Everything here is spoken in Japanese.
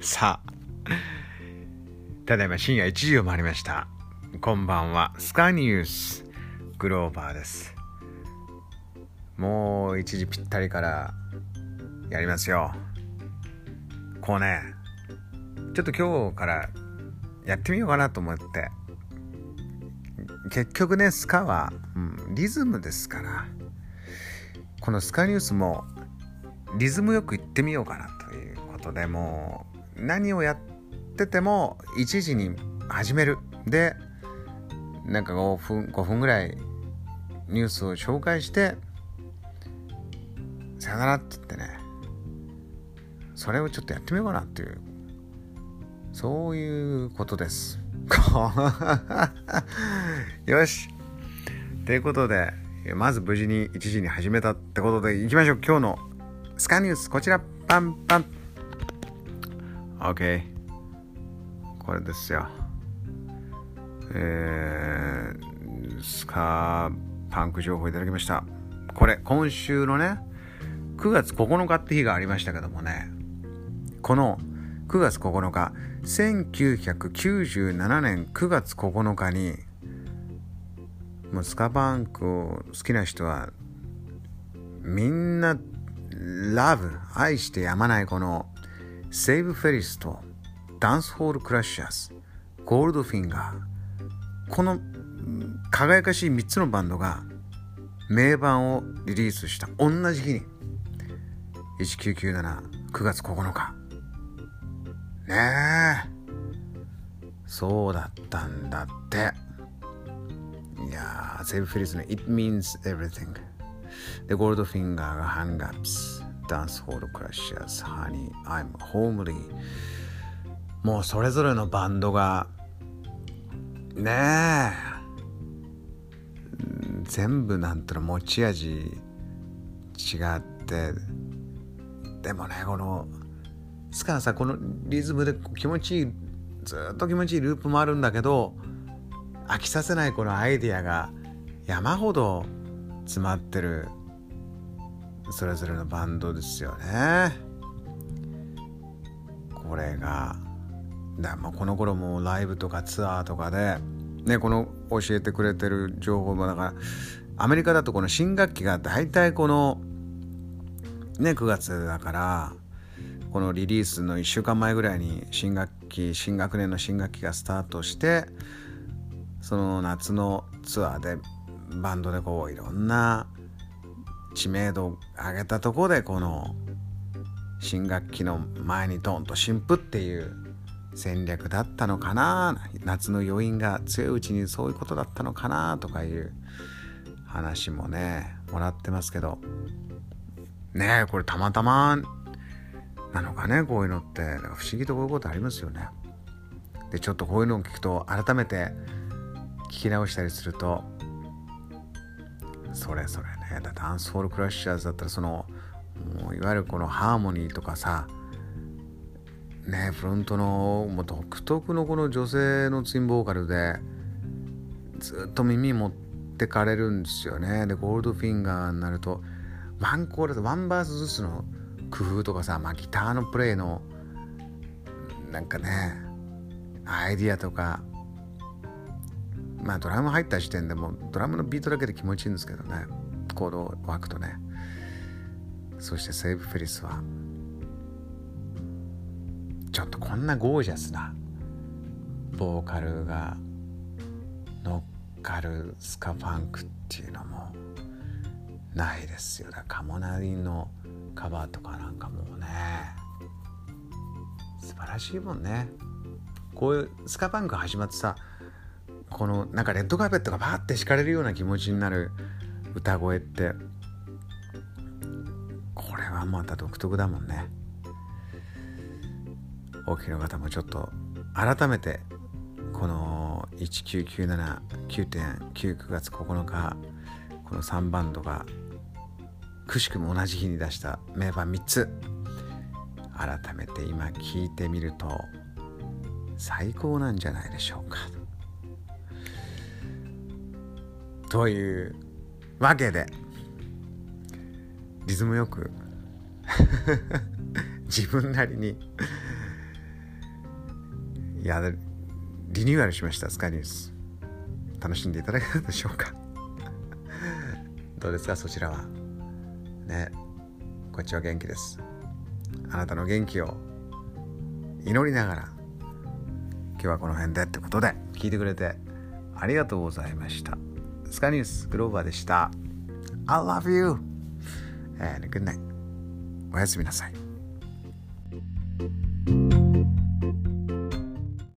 さあ、ただいま深夜1時を回りました。こんばんは、スカイニュース、グローバーです。もう1時ぴったりからやりますよ。こうね、ちょっと今日からやってみようかなと思って。結局ね、スカは、うん、リズムですから、このスカニュースもリズムよく言ってみようかなということでもう何をやってても1時に始める。でなんか5分5分ぐらいニュースを紹介してさよならって言ってね。それをちょっとやってみようかなっていう。そういうことです。よし。ということでまず無事に1時に始めたってことでいきましょう。今日のスカニュースこちら。パンパン。OK これですよ。えー、スカーパンク情報いただきました。これ今週のね9月9日って日がありましたけどもね。この9月9日1997年9月9日にもうスカパンクを好きな人はみんなラブ愛してやまないこのセーブ・フェリスとダンスホール・クラッシャーズゴールドフィンガーこの輝かしい3つのバンドが名盤をリリースした。同じ日に。19979月9日。ねえ。そうだったんだって。いやーセーブ・フェリスの It means everything で、ゴールドフィンガーがハンガップス、ダンスホールクラッシャーズ、ハニー、アイム、ホームリー。もうそれぞれのバンドが、ねえ、全部なんていうの持ち味違って、でもね、この、つかさ、このリズムで気持ちいい、ずっと気持ちいいループもあるんだけど、飽きさせないこのアイディアが山ほど詰まってる。それぞれのバンドですよね。これがだまあこの頃もライブとかツアーとかでねこの教えてくれてる情報もだからアメリカだとこの新学期が大体このね9月だからこのリリースの1週間前ぐらいに新学期新学年の新学期がスタートしてその夏のツアーでバンドでこういろんな知名度を上げたところでこの新学期の前にドンと新譜っていう戦略だったのかな夏の余韻が強いうちにそういうことだったのかなとかいう話もねもらってますけど。ねえこれたまたまなのかねこういうのって。不思議とこういうことありますよね。でちょっとこういうのを聞くと改めて聞き直したりするとそれそれだダンスホールクラッシャーズだったらそのもういわゆるこのハーモニーとかさねフロントのもう独特のこの女性のツインボーカルでずっと耳持ってかれるんですよね。でゴールドフィンガーになるとワンコーラスワンバースずつの工夫とかさ、まあ、ギターのプレイのなんかねアイディアとかまあドラム入った時点でもドラムのビートだけで気持ちいいんですけどね。コードを湧くとね。そしてセーブ・フェリスはちょっとこんなゴージャスなボーカルが乗っかるスカファンクっていうのもないですよ。だカモナリのカバーとかなんかもうね素晴らしいもんね。こういうスカパンク始まってさこのなんかレッドカーペットがバーって敷かれるような気持ちになる歌声って。これはまた独特だもんね。お聞きの方もちょっと改めてこの19979.99月9日この3バンドがくしくも同じ日に出した名盤3つ改めて今聞いてみると最高なんじゃないでしょうか。というわけで。リズムよく。自分なりに。やリニューアルしましたスカイニュース。楽しんでいただけたでしょうか。どうですかそちらは。ね。こっちは元気です。あなたの元気を祈りながら今日はこの辺でってことで聞いてくれてありがとうございました。スカニュースグローバーでした I love you and good night おやすみなさい